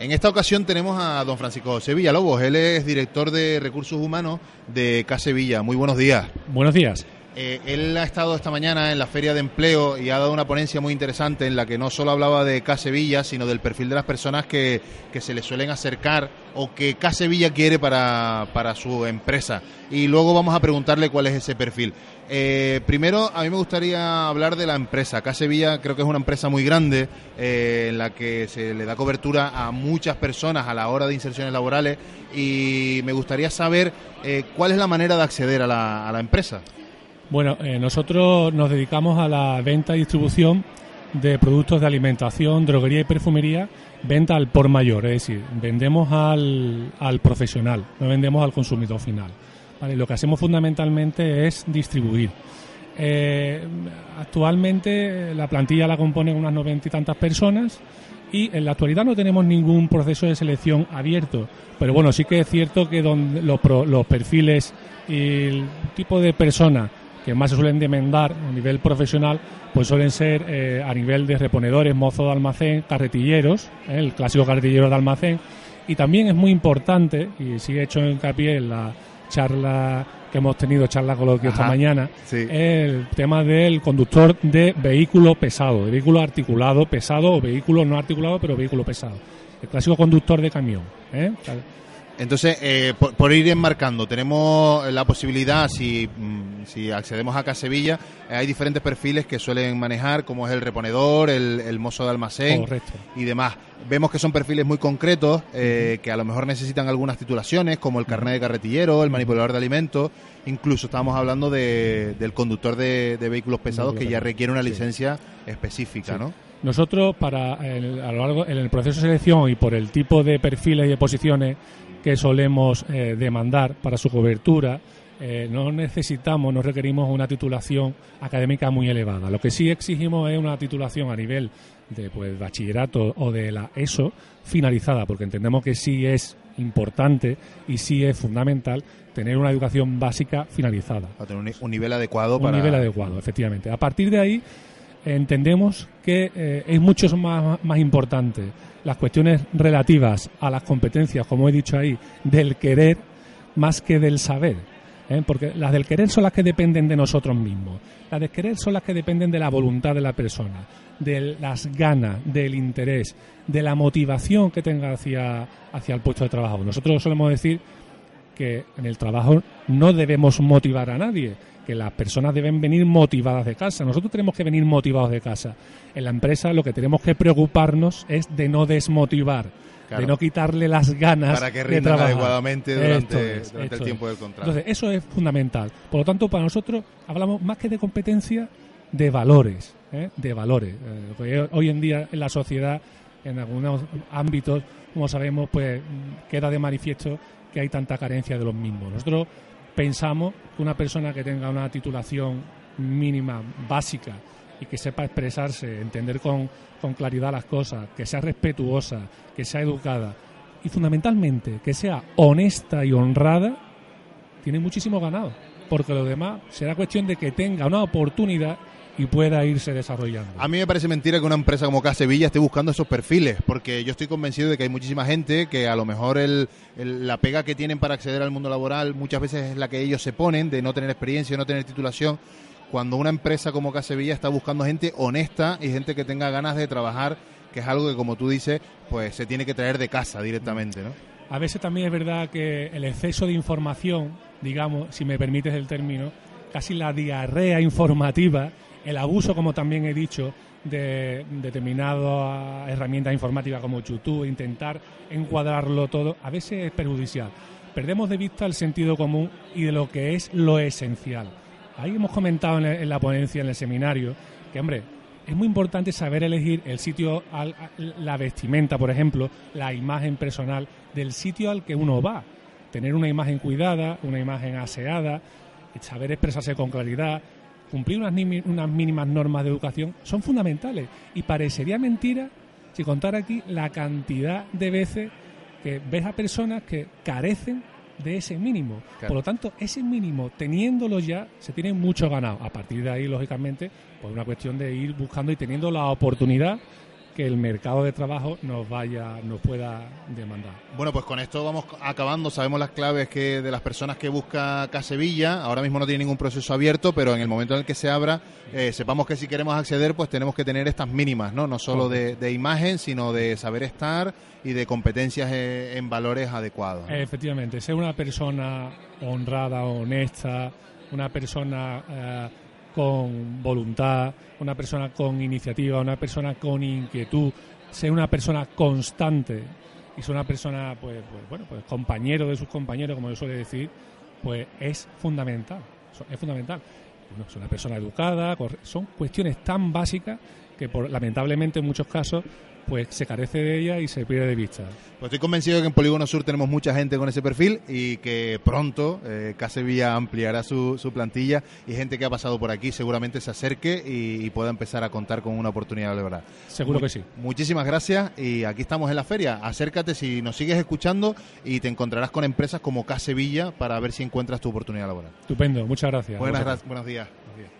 En esta ocasión tenemos a don Francisco José Villalobos. Él es director de recursos humanos de Casevilla. Muy buenos días. Buenos días. Eh, él ha estado esta mañana en la Feria de Empleo y ha dado una ponencia muy interesante en la que no solo hablaba de Casevilla, sino del perfil de las personas que, se le suelen acercar o que Casevilla quiere para, para, su empresa. Y luego vamos a preguntarle cuál es ese perfil. Eh, primero, a mí me gustaría hablar de la empresa. Casevilla creo que es una empresa muy grande eh, en la que se le da cobertura a muchas personas a la hora de inserciones laborales y me gustaría saber eh, cuál es la manera de acceder a la, a la empresa. Bueno, eh, nosotros nos dedicamos a la venta y distribución de productos de alimentación, droguería y perfumería, venta al por mayor, es decir, vendemos al, al profesional, no vendemos al consumidor final. ¿vale? Lo que hacemos fundamentalmente es distribuir. Eh, actualmente la plantilla la componen unas noventa y tantas personas y en la actualidad no tenemos ningún proceso de selección abierto, pero bueno, sí que es cierto que donde los, los perfiles y el tipo de personas que más se suelen demandar a nivel profesional, pues suelen ser eh, a nivel de reponedores, mozos de almacén, carretilleros, eh, el clásico carretillero de almacén. Y también es muy importante, y sí he hecho hincapié en la charla que hemos tenido, charla coloquio esta mañana, sí. el tema del conductor de vehículo pesado, de vehículo articulado pesado o vehículo no articulado, pero vehículo pesado. El clásico conductor de camión. ¿eh? Entonces, eh, por, por, ir enmarcando, tenemos la posibilidad, si, si accedemos a Casevilla, eh, hay diferentes perfiles que suelen manejar, como es el reponedor, el, el mozo de almacén Correcto. y demás. Vemos que son perfiles muy concretos, eh, uh -huh. que a lo mejor necesitan algunas titulaciones, como el carnet de carretillero, el manipulador de alimentos, incluso estamos hablando de, del conductor de, de vehículos pesados, que ya requiere una licencia sí. específica, sí. ¿no? Nosotros, para el, a lo largo, en el proceso de selección y por el tipo de perfiles y de posiciones que solemos eh, demandar para su cobertura, eh, no necesitamos, no requerimos una titulación académica muy elevada. Lo que sí exigimos es una titulación a nivel de pues, bachillerato o de la ESO finalizada, porque entendemos que sí es importante y sí es fundamental tener una educación básica finalizada. Para tener un, un nivel adecuado un para... nivel adecuado, efectivamente. A partir de ahí entendemos que eh, es mucho más, más importante las cuestiones relativas a las competencias, como he dicho ahí, del querer más que del saber. ¿Eh? Porque las del querer son las que dependen de nosotros mismos. Las del querer son las que dependen de la voluntad de la persona, de las ganas, del interés, de la motivación que tenga hacia, hacia el puesto de trabajo. Nosotros solemos decir que en el trabajo no debemos motivar a nadie, que las personas deben venir motivadas de casa. Nosotros tenemos que venir motivados de casa. En la empresa lo que tenemos que preocuparnos es de no desmotivar, claro. de no quitarle las ganas para que de trabajar adecuadamente durante, es, durante el tiempo es. del contrato. Entonces, eso es fundamental. Por lo tanto, para nosotros hablamos más que de competencia, de valores, ¿eh? de valores. Eh, hoy en día en la sociedad, en algunos ámbitos, como sabemos, pues queda de manifiesto que hay tanta carencia de los mismos. Nosotros pensamos que una persona que tenga una titulación mínima, básica, y que sepa expresarse, entender con, con, claridad las cosas, que sea respetuosa, que sea educada y fundamentalmente que sea honesta y honrada, tiene muchísimo ganado. Porque lo demás será cuestión de que tenga una oportunidad y pueda irse desarrollando. A mí me parece mentira que una empresa como Casevilla esté buscando esos perfiles, porque yo estoy convencido de que hay muchísima gente que a lo mejor el, el, la pega que tienen para acceder al mundo laboral muchas veces es la que ellos se ponen, de no tener experiencia, no tener titulación, cuando una empresa como Casevilla está buscando gente honesta y gente que tenga ganas de trabajar, que es algo que como tú dices, pues se tiene que traer de casa directamente, ¿no? A veces también es verdad que el exceso de información, digamos, si me permites el término, casi la diarrea informativa, el abuso, como también he dicho, de determinadas herramientas informáticas como YouTube, intentar encuadrarlo todo, a veces es perjudicial. Perdemos de vista el sentido común y de lo que es lo esencial. Ahí hemos comentado en la ponencia, en el seminario, que, hombre, es muy importante saber elegir el sitio, la vestimenta, por ejemplo, la imagen personal del sitio al que uno va. Tener una imagen cuidada, una imagen aseada, saber expresarse con claridad, cumplir unas, unas mínimas normas de educación son fundamentales. Y parecería mentira si contar aquí la cantidad de veces que ves a personas que carecen de ese mínimo. Por lo tanto, ese mínimo, teniéndolo ya, se tiene mucho ganado. A partir de ahí, lógicamente, pues una cuestión de ir buscando y teniendo la oportunidad que el mercado de trabajo nos vaya, nos pueda demandar. Bueno, pues con esto vamos acabando. Sabemos las claves que de las personas que busca Casevilla. Ahora mismo no tiene ningún proceso abierto, pero en el momento en el que se abra, eh, sepamos que si queremos acceder, pues tenemos que tener estas mínimas, ¿no? No solo de, imagen, sino de saber estar y de competencias eh, en valores adecuados. Efectivamente, ser una persona honrada, honesta, una persona eh, con voluntad, una persona con iniciativa, una persona con inquietud, ser una persona constante y ser una persona, pues, pues, bueno, pues compañero de sus compañeros, como yo suele decir, pues es fundamental, es fundamental. Bueno, es una persona educada, son cuestiones tan básicas que por, lamentablemente en muchos casos pues se carece de ella y se pierde de vista. Pues estoy convencido que en Polígono Sur tenemos mucha gente con ese perfil y que pronto eh, Casevilla ampliará su, su, plantilla y gente que ha pasado por aquí seguramente se acerque y, pueda empezar a contar con una oportunidad de verdad. Seguro que sí. Muchísimas gracias y aquí estamos en la feria. Acércate si nos sigues escuchando y te encontrarás con empresas como Casevilla para ver si encuentras tu oportunidad laboral. Estupendo, muchas gracias. Buenas, buenos días. Buenos días.